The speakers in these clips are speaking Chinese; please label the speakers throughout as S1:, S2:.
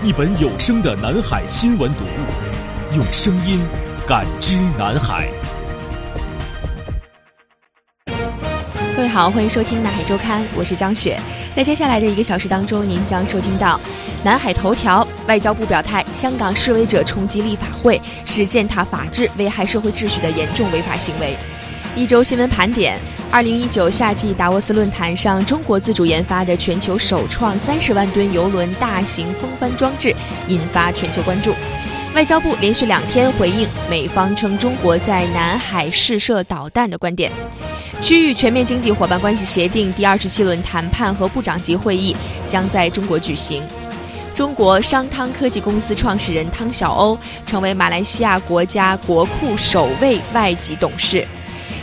S1: 一本有声的南海新闻读物，用声音感知南海。
S2: 各位好，欢迎收听南海周刊，我是张雪。在接下来的一个小时当中，您将收听到南海头条：外交部表态，香港示威者冲击立法会是践踏法治、危害社会秩序的严重违法行为。一周新闻盘点：二零一九夏季达沃斯论坛上，中国自主研发的全球首创三十万吨油轮大型风帆装置引发全球关注。外交部连续两天回应美方称中国在南海试射导弹的观点。区域全面经济伙伴关系协定第二十七轮谈判和部长级会议将在中国举行。中国商汤科技公司创始人汤晓鸥成为马来西亚国家国库首位外籍董事。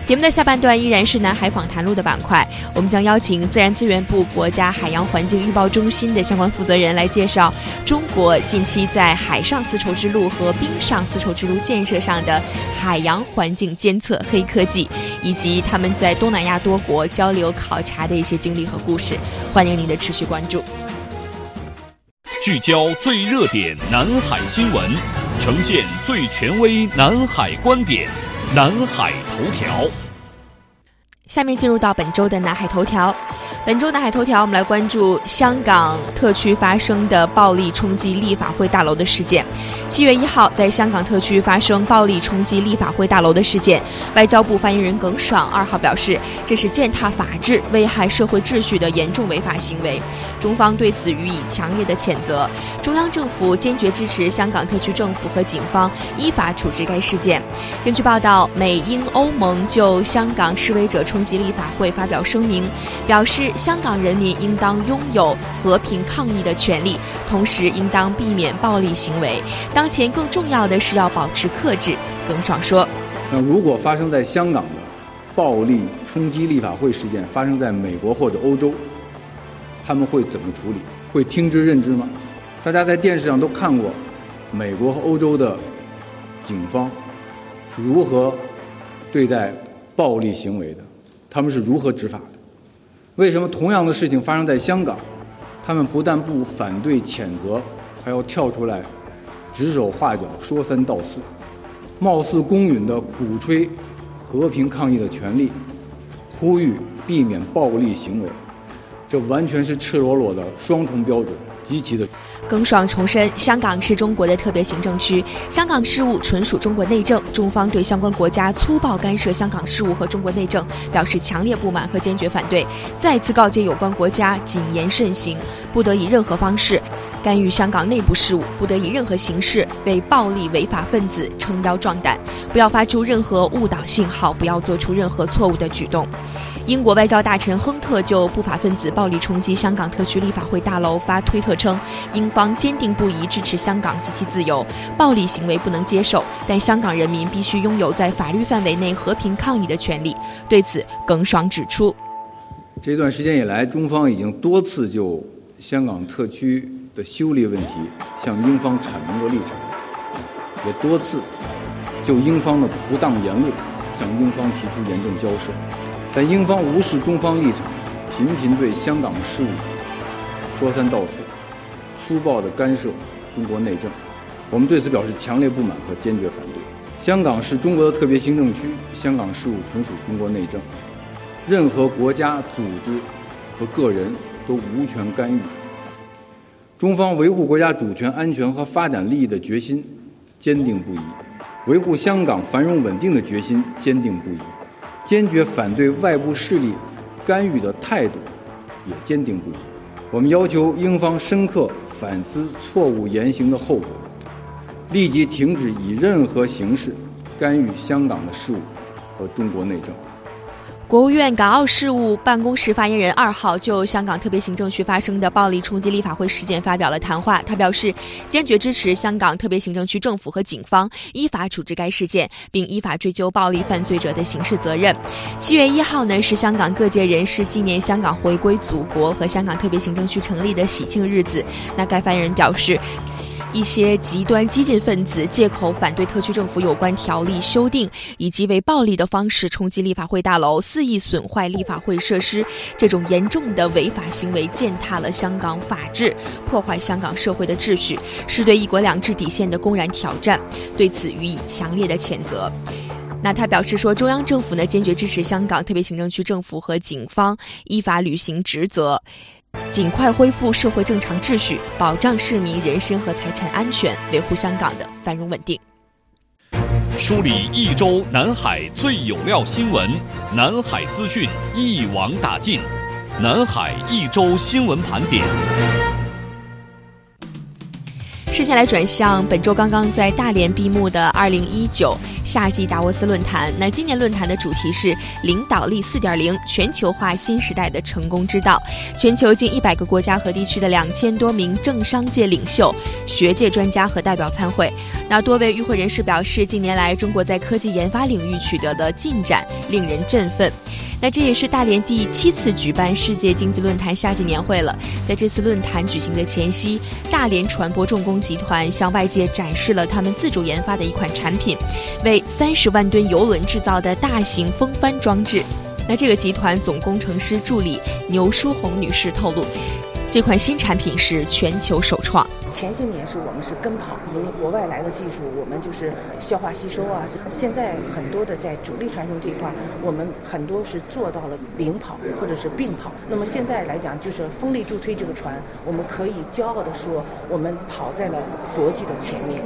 S2: 节目的下半段依然是南海访谈录的板块，我们将邀请自然资源部国家海洋环境预报中心的相关负责人来介绍中国近期在海上丝绸之路和冰上丝绸之路建设上的海洋环境监测黑科技，以及他们在东南亚多国交流考察的一些经历和故事。欢迎您的持续关注。
S1: 聚焦最热点南海新闻，呈现最权威南海观点。南海头条，
S2: 下面进入到本周的南海头条。本周南海头条，我们来关注香港特区发生的暴力冲击立法会大楼的事件。七月一号，在香港特区发生暴力冲击立法会大楼的事件，外交部发言人耿爽二号表示，这是践踏法治、危害社会秩序的严重违法行为，中方对此予以强烈的谴责。中央政府坚决支持香港特区政府和警方依法处置该事件。根据报道，美英欧盟就香港示威者冲击立法会发表声明，表示。香港人民应当拥有和平抗议的权利，同时应当避免暴力行为。当前更重要的是要保持克制。耿爽说：“
S3: 那如果发生在香港的暴力冲击立法会事件发生在美国或者欧洲，他们会怎么处理？会听之任之吗？大家在电视上都看过，美国和欧洲的警方是如何对待暴力行为的，他们是如何执法的？”为什么同样的事情发生在香港，他们不但不反对谴责，还要跳出来指手画脚、说三道四，貌似公允的鼓吹和平抗议的权利，呼吁避免暴力行为，这完全是赤裸裸的双重标准。积极的。
S2: 耿爽重申，香港是中国的特别行政区，香港事务纯属中国内政，中方对相关国家粗暴干涉香港事务和中国内政表示强烈不满和坚决反对，再次告诫有关国家谨言慎行，不得以任何方式干预香港内部事务，不得以任何形式为暴力违法分子撑腰壮胆，不要发出任何误导信号，不要做出任何错误的举动。英国外交大臣亨特就不法分子暴力冲击香港特区立法会大楼发推特称，英方坚定不移支持香港及其自由，暴力行为不能接受，但香港人民必须拥有在法律范围内和平抗议的权利。对此，耿爽指出，
S3: 这段时间以来，中方已经多次就香港特区的修例问题向英方阐明过立场，也多次就英方的不当言论向英方提出严正交涉。但英方无视中方立场，频频对香港事务说三道四，粗暴地干涉中国内政，我们对此表示强烈不满和坚决反对。香港是中国的特别行政区，香港事务纯属中国内政，任何国家、组织和个人都无权干预。中方维护国家主权、安全和发展利益的决心坚定不移。维护香港繁荣稳定的决心坚定不移，坚决反对外部势力干预的态度也坚定不移。我们要求英方深刻反思错误言行的后果，立即停止以任何形式干预香港的事务和中国内政。
S2: 国务院港澳事务办公室发言人二号就香港特别行政区发生的暴力冲击立法会事件发表了谈话。他表示，坚决支持香港特别行政区政府和警方依法处置该事件，并依法追究暴力犯罪者的刑事责任。七月一号呢，是香港各界人士纪念香港回归祖国和香港特别行政区成立的喜庆日子。那该发言人表示。一些极端激进分子借口反对特区政府有关条例修订，以及为暴力的方式冲击立法会大楼，肆意损坏立法会设施，这种严重的违法行为践踏了香港法治，破坏香港社会的秩序，是对一国两制底线的公然挑战，对此予以强烈的谴责。那他表示说，中央政府呢坚决支持香港特别行政区政府和警方依法履行职责。尽快恢复社会正常秩序，保障市民人身和财产安全，维护香港的繁荣稳定。
S1: 梳理一周南海最有料新闻，南海资讯一网打尽，南海一周新闻盘点。
S2: 视线来转向本周刚刚在大连闭幕的二零一九夏季达沃斯论坛。那今年论坛的主题是“领导力四点零：全球化新时代的成功之道”。全球近一百个国家和地区的两千多名政商界领袖、学界专家和代表参会。那多位与会人士表示，近年来中国在科技研发领域取得的进展令人振奋。那这也是大连第七次举办世界经济论坛夏季年会了。在这次论坛举行的前夕，大连船舶重工集团向外界展示了他们自主研发的一款产品，为三十万吨油轮制造的大型风帆装置。那这个集团总工程师助理牛淑红女士透露。这款新产品是全球首创。
S4: 前些年是我们是跟跑，因为国外来的技术，我们就是消化吸收啊。现在很多的在主力传送这块，我们很多是做到了领跑或者是并跑。那么现在来讲，就是风力助推这个船，我们可以骄傲的说，我们跑在了国际的前面。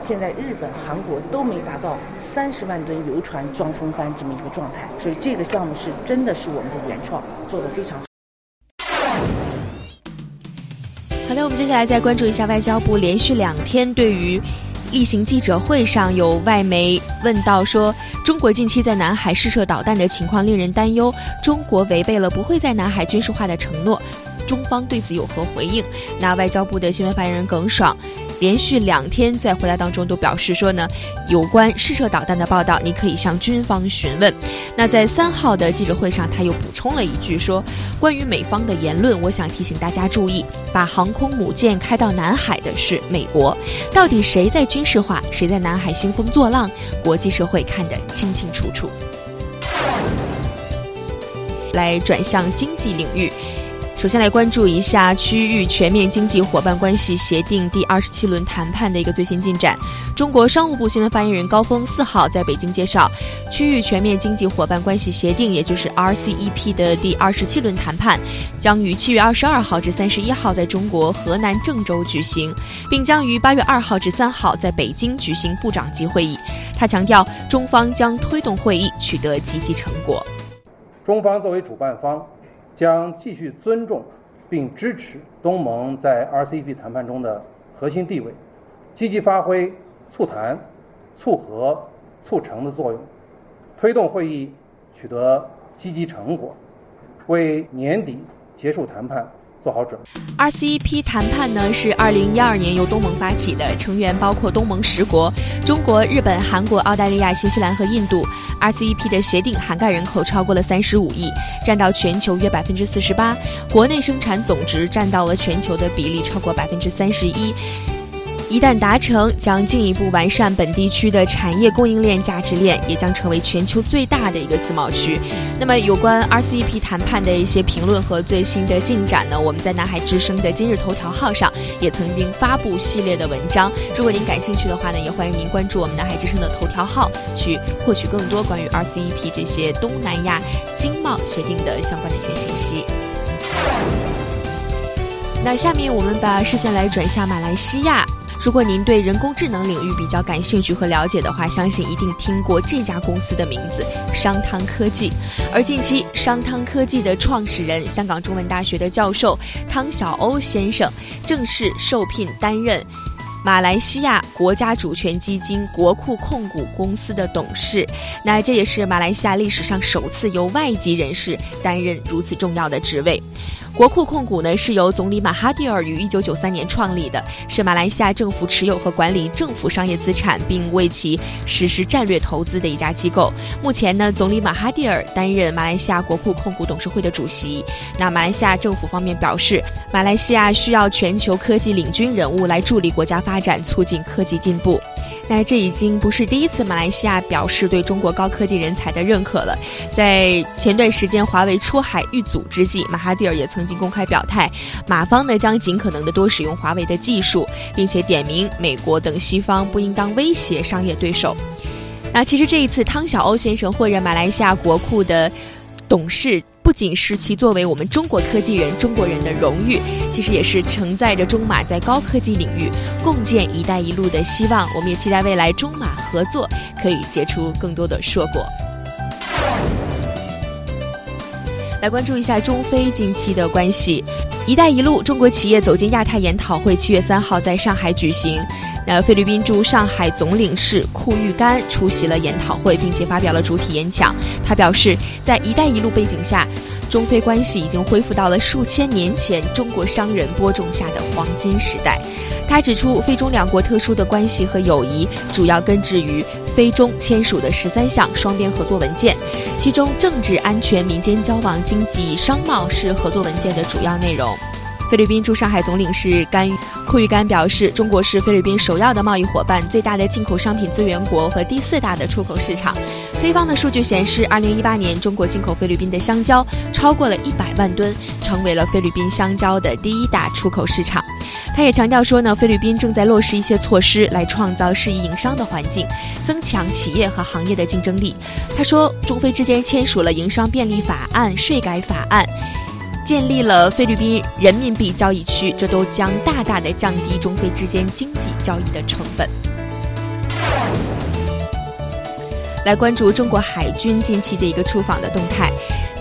S4: 现在日本、韩国都没达到三十万吨游船装风帆这么一个状态，所以这个项目是真的是我们的原创，做得非常好。
S2: 好的，我们接下来再关注一下外交部连续两天对于例行记者会上有外媒问到说，中国近期在南海试射导弹的情况令人担忧，中国违背了不会在南海军事化的承诺，中方对此有何回应？那外交部的新闻发言人耿爽。连续两天在回答当中都表示说呢，有关试射导弹的报道，你可以向军方询问。那在三号的记者会上，他又补充了一句说，关于美方的言论，我想提醒大家注意，把航空母舰开到南海的是美国，到底谁在军事化，谁在南海兴风作浪，国际社会看得清清楚楚。来转向经济领域。首先来关注一下区域全面经济伙伴关系协定第二十七轮谈判的一个最新进展。中国商务部新闻发言人高峰四号在北京介绍，区域全面经济伙伴关系协定，也就是 RCEP 的第二十七轮谈判，将于七月二十二号至三十一号在中国河南郑州举行，并将于八月二号至三号在北京举行部长级会议。他强调，中方将推动会议取得积极成果。
S5: 中方作为主办方。将继续尊重并支持东盟在 RCEP 谈判中的核心地位，积极发挥促谈、促和、促成的作用，推动会议取得积极成果，为年底结束谈判。做好准备。
S2: RCEP 谈判呢是二零一二年由东盟发起的，成员包括东盟十国：中国、日本、韩国、澳大利亚、新西兰和印度。RCEP 的协定涵盖人口超过了三十五亿，占到全球约百分之四十八，国内生产总值占到了全球的比例超过百分之三十一。一旦达成，将进一步完善本地区的产业供应链价值链，也将成为全球最大的一个自贸区。那么，有关 RCEP 谈判的一些评论和最新的进展呢？我们在南海之声的今日头条号上也曾经发布系列的文章。如果您感兴趣的话呢，也欢迎您关注我们南海之声的头条号，去获取更多关于 RCEP 这些东南亚经贸协定的相关的一些信息。那下面我们把视线来转向马来西亚。如果您对人工智能领域比较感兴趣和了解的话，相信一定听过这家公司的名字——商汤科技。而近期，商汤科技的创始人、香港中文大学的教授汤晓欧先生正式受聘担任。马来西亚国家主权基金国库控股公司的董事，那这也是马来西亚历史上首次由外籍人士担任如此重要的职位。国库控股呢是由总理马哈蒂尔于一九九三年创立的，是马来西亚政府持有和管理政府商业资产，并为其实施战略投资的一家机构。目前呢，总理马哈蒂尔担任马来西亚国库控股董事会的主席。那马来西亚政府方面表示，马来西亚需要全球科技领军人物来助力国家发展，促进科技进步。那这已经不是第一次马来西亚表示对中国高科技人才的认可了。在前段时间华为出海遇阻之际，马哈蒂尔也曾经公开表态，马方呢将尽可能的多使用华为的技术，并且点名美国等西方不应当威胁商业对手。那其实这一次汤晓欧先生获任马来西亚国库的董事。不仅是其作为我们中国科技人、中国人的荣誉，其实也是承载着中马在高科技领域共建“一带一路”的希望。我们也期待未来中马合作可以结出更多的硕果。来关注一下中非近期的关系，“一带一路”中国企业走进亚太研讨会七月三号在上海举行。那菲律宾驻上海总领事库玉干出席了研讨会，并且发表了主体演讲。他表示，在“一带一路”背景下，中非关系已经恢复到了数千年前中国商人播种下的黄金时代。他指出，非中两国特殊的关系和友谊主要根植于非中签署的十三项双边合作文件，其中政治、安全、民间交往、经济、商贸是合作文件的主要内容。菲律宾驻上海总领事甘库玉甘表示，中国是菲律宾首要的贸易伙伴、最大的进口商品资源国和第四大的出口市场。菲方的数据显示，二零一八年中国进口菲律宾的香蕉超过了一百万吨，成为了菲律宾香蕉的第一大出口市场。他也强调说呢，菲律宾正在落实一些措施来创造适宜营商的环境，增强企业和行业的竞争力。他说，中菲之间签署了营商便利法案、税改法案。建立了菲律宾人民币交易区，这都将大大的降低中非之间经济交易的成本。来关注中国海军近期的一个出访的动态。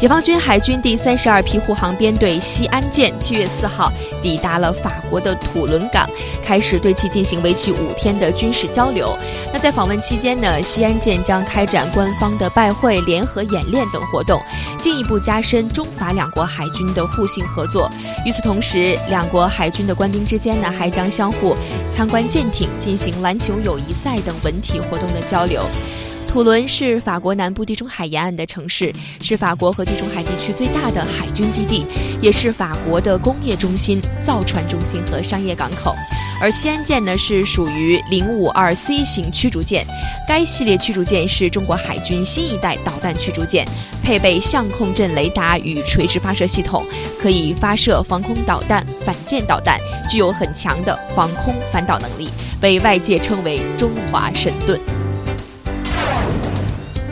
S2: 解放军海军第三十二批护航编队西安舰七月四号抵达了法国的土伦港，开始对其进行为期五天的军事交流。那在访问期间呢，西安舰将开展官方的拜会、联合演练等活动，进一步加深中法两国海军的互信合作。与此同时，两国海军的官兵之间呢，还将相互参观舰艇、进行篮球友谊赛等文体活动的交流。土伦是法国南部地中海沿岸的城市，是法国和地中海地区最大的海军基地，也是法国的工业中心、造船中心和商业港口。而西安舰呢，是属于零五二 C 型驱逐舰，该系列驱逐舰是中国海军新一代导弹驱逐舰，配备相控阵雷达与垂直发射系统，可以发射防空导弹、反舰导弹，具有很强的防空反导能力，被外界称为“中华神盾”。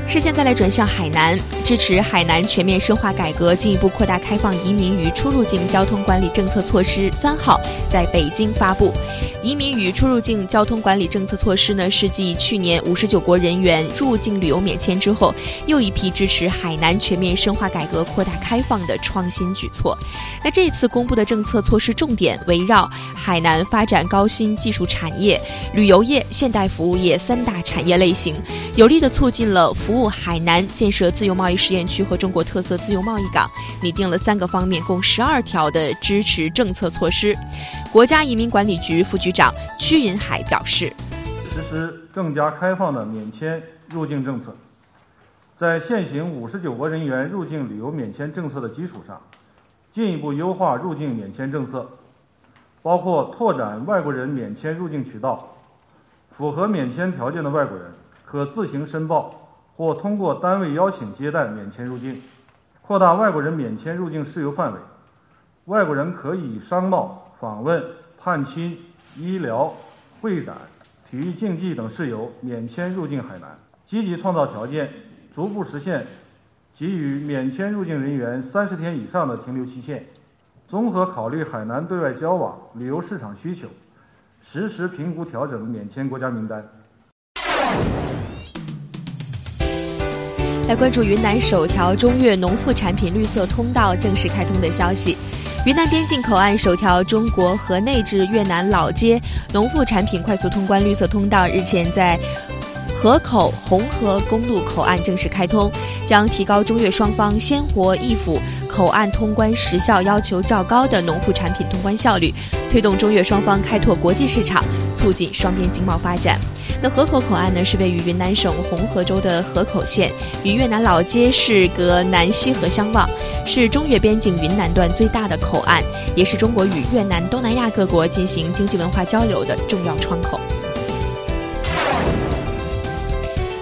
S2: 视线再来转向海南，支持海南全面深化改革，进一步扩大开放移民与出入境交通管理政策措施三号在北京发布。移民与出入境交通管理政策措施呢，是继去年五十九国人员入境旅游免签之后，又一批支持海南全面深化改革、扩大开放的创新举措。那这次公布的政策措施重点围绕海南发展高新技术产业、旅游业、现代服务业三大产业类型，有力的促进了服务海南建设自由贸易试验区和中国特色自由贸易港，拟定了三个方面，共十二条的支持政策措施。国家移民管理局副局长屈云海表示：“
S6: 实施更加开放的免签入境政策，在现行五十九国人员入境旅游免签政策的基础上，进一步优化入境免签政策，包括拓展外国人免签入境渠道，符合免签条件的外国人可自行申报或通过单位邀请接待免签入境，扩大外国人免签入境事由范围，外国人可以商贸。”访问、探亲、医疗、会展、体育竞技等事由免签入境海南，积极创造条件，逐步实现给予免签入境人员三十天以上的停留期限。综合考虑海南对外交往、旅游市场需求，实时评估调整免签国家名单。
S2: 来关注云南首条中越农副产品绿色通道正式开通的消息。云南边境口岸首条中国河内至越南老街农副产品快速通关绿色通道日前在河口红河公路口岸正式开通，将提高中越双方鲜活易腐、口岸通关时效要求较高的农副产品通关效率，推动中越双方开拓国际市场，促进双边经贸发展。那河口口岸呢，是位于云南省红河州的河口县，与越南老街市隔南溪河相望，是中越边境云南段最大的口岸，也是中国与越南、东南亚各国进行经济文化交流的重要窗口。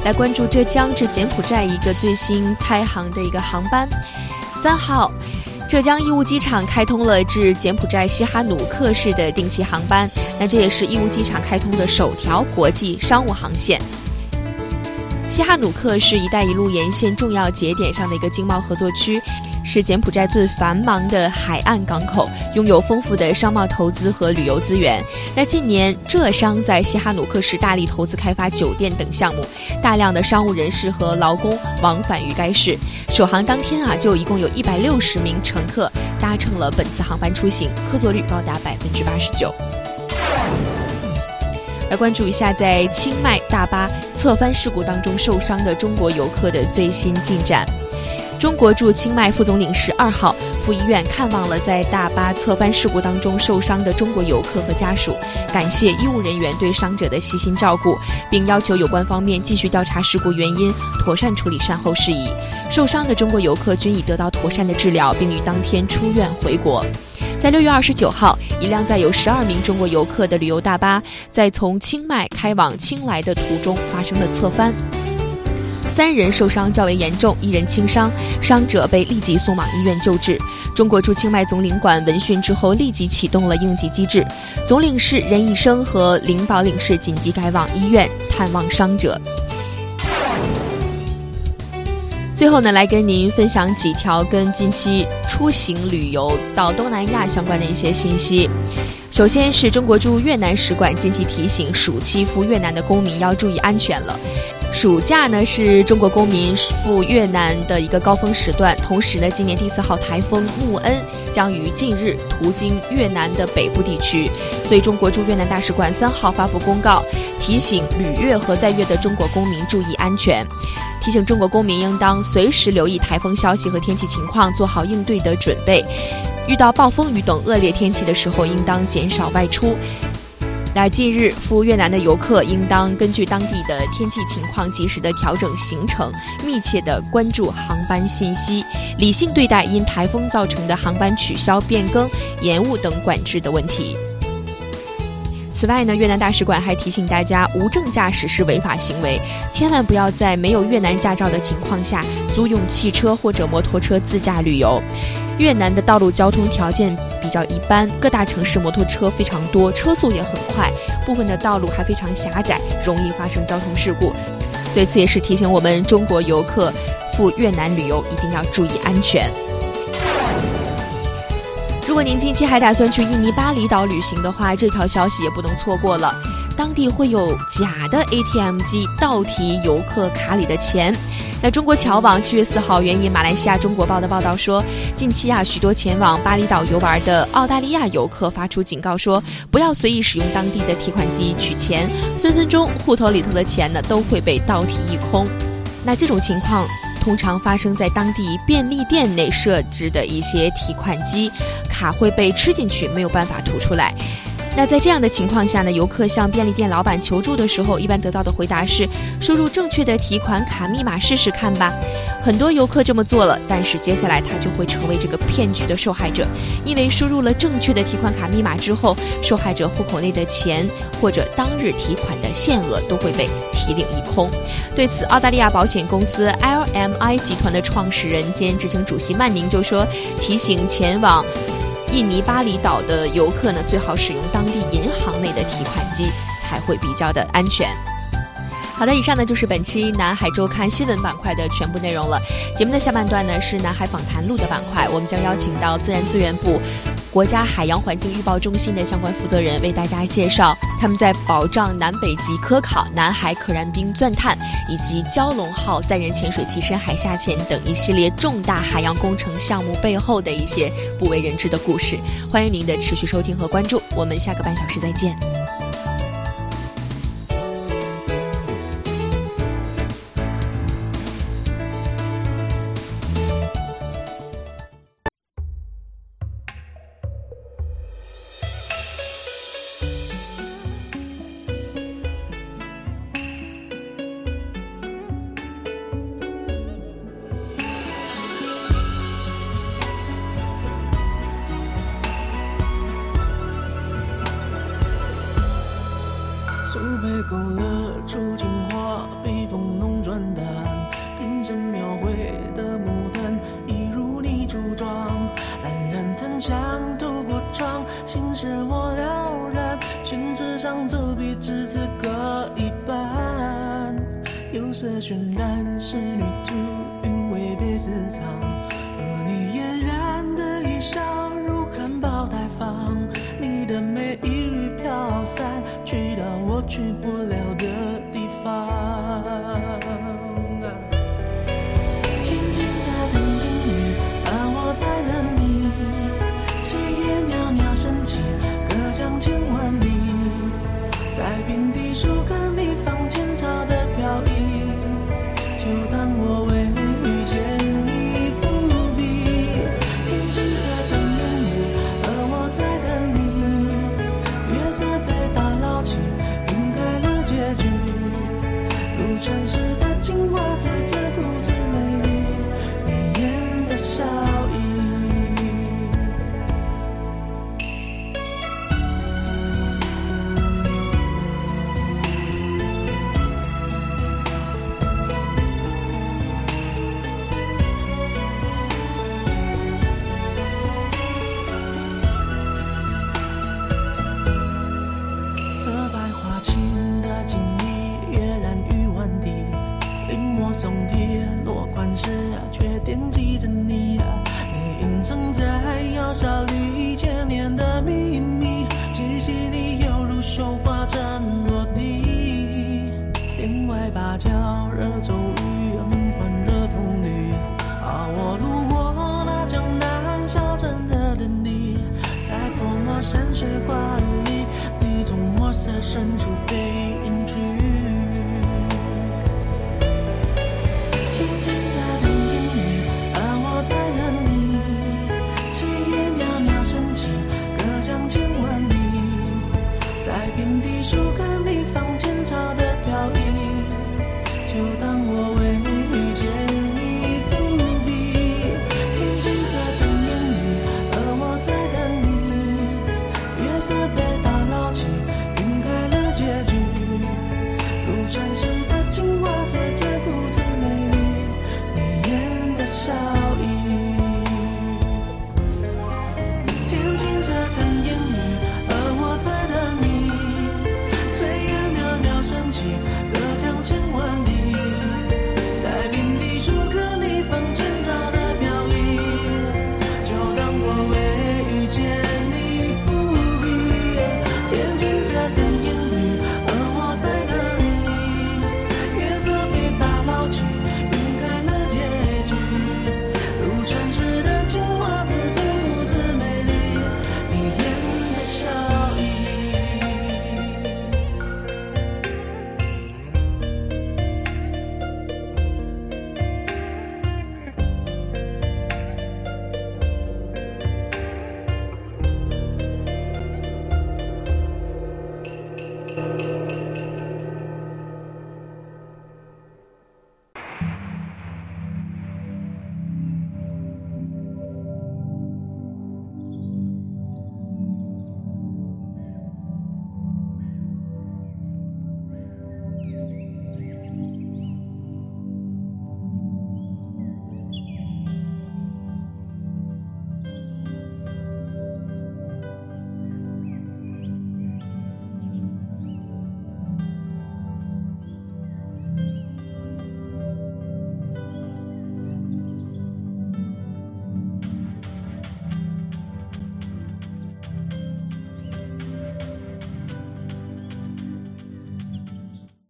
S2: 来关注浙江至柬埔寨一个最新开航的一个航班，三号。浙江义乌机场开通了至柬埔寨西哈努克市的定期航班，那这也是义乌机场开通的首条国际商务航线。西哈努克是一带一路沿线重要节点上的一个经贸合作区。是柬埔寨最繁忙的海岸港口，拥有丰富的商贸投资和旅游资源。那近年，浙商在西哈努克市大力投资开发酒店等项目，大量的商务人士和劳工往返于该市。首航当天啊，就一共有一百六十名乘客搭乘了本次航班出行，客座率高达百分之八十九。来关注一下，在清迈大巴侧翻事故当中受伤的中国游客的最新进展。中国驻清迈副总领事二号赴医院看望了在大巴侧翻事故当中受伤的中国游客和家属，感谢医务人员对伤者的细心照顾，并要求有关方面继续调查事故原因，妥善处理善后事宜。受伤的中国游客均已得到妥善的治疗，并于当天出院回国。在六月二十九号，一辆载有十二名中国游客的旅游大巴在从清迈开往清莱的途中发生了侧翻。三人受伤较为严重，一人轻伤，伤者被立即送往医院救治。中国驻清迈总领馆闻讯之后，立即启动了应急机制，总领事任义生和领保领事紧急赶往医院探望伤者。最后呢，来跟您分享几条跟近期出行旅游到东南亚相关的一些信息。首先是中国驻越南使馆近期提醒，暑期赴越南的公民要注意安全了。暑假呢是中国公民赴越南的一个高峰时段，同时呢，今年第四号台风穆恩将于近日途经越南的北部地区，所以中国驻越南大使馆三号发布公告，提醒旅越和在越的中国公民注意安全，提醒中国公民应当随时留意台风消息和天气情况，做好应对的准备，遇到暴风雨等恶劣天气的时候，应当减少外出。那近日赴越南的游客应当根据当地的天气情况，及时的调整行程，密切的关注航班信息，理性对待因台风造成的航班取消、变更、延误等管制的问题。此外呢，越南大使馆还提醒大家，无证驾驶是违法行为，千万不要在没有越南驾照的情况下租用汽车或者摩托车自驾旅游。越南的道路交通条件比较一般，各大城市摩托车非常多，车速也很快，部分的道路还非常狭窄，容易发生交通事故。对此也是提醒我们中国游客赴越南旅游一定要注意安全。如果您近期还打算去印尼巴厘岛旅行的话，这条消息也不能错过了。当地会有假的 ATM 机倒提游客卡里的钱。那中国侨网七月四号援引马来西亚《中国报》的报道说，近期啊，许多前往巴厘岛游玩的澳大利亚游客发出警告说，不要随意使用当地的提款机取钱，分分钟户头里头的钱呢都会被倒提一空。那这种情况通常发生在当地便利店内设置的一些提款机，卡会被吃进去，没有办法吐出来。那在这样的情况下呢，游客向便利店老板求助的时候，一般得到的回答是：输入正确的提款卡密码试试看吧。很多游客这么做了，但是接下来他就会成为这个骗局的受害者，因为输入了正确的提款卡密码之后，受害者户口内的钱或者当日提款的限额都会被提领一空。对此，澳大利亚保险公司 LMI 集团的创始人兼执行主席曼宁就说：“提醒前往。”印尼巴厘岛的游客呢，最好使用当地银行内的提款机，才会比较的安全。好的，以上呢就是本期南海周刊新闻板块的全部内容了。节目的下半段呢是南海访谈录的板块，我们将邀请到自然资源部。国家海洋环境预报中心的相关负责人为大家介绍他们在保障南北极科考南海可燃冰钻探以及蛟龙号载人潜水器深海下潜等一系列重大海洋工程项目背后的一些不为人知的故事。欢迎您的持续收听和关注我们下个半小时再见。
S7: 去不了忍住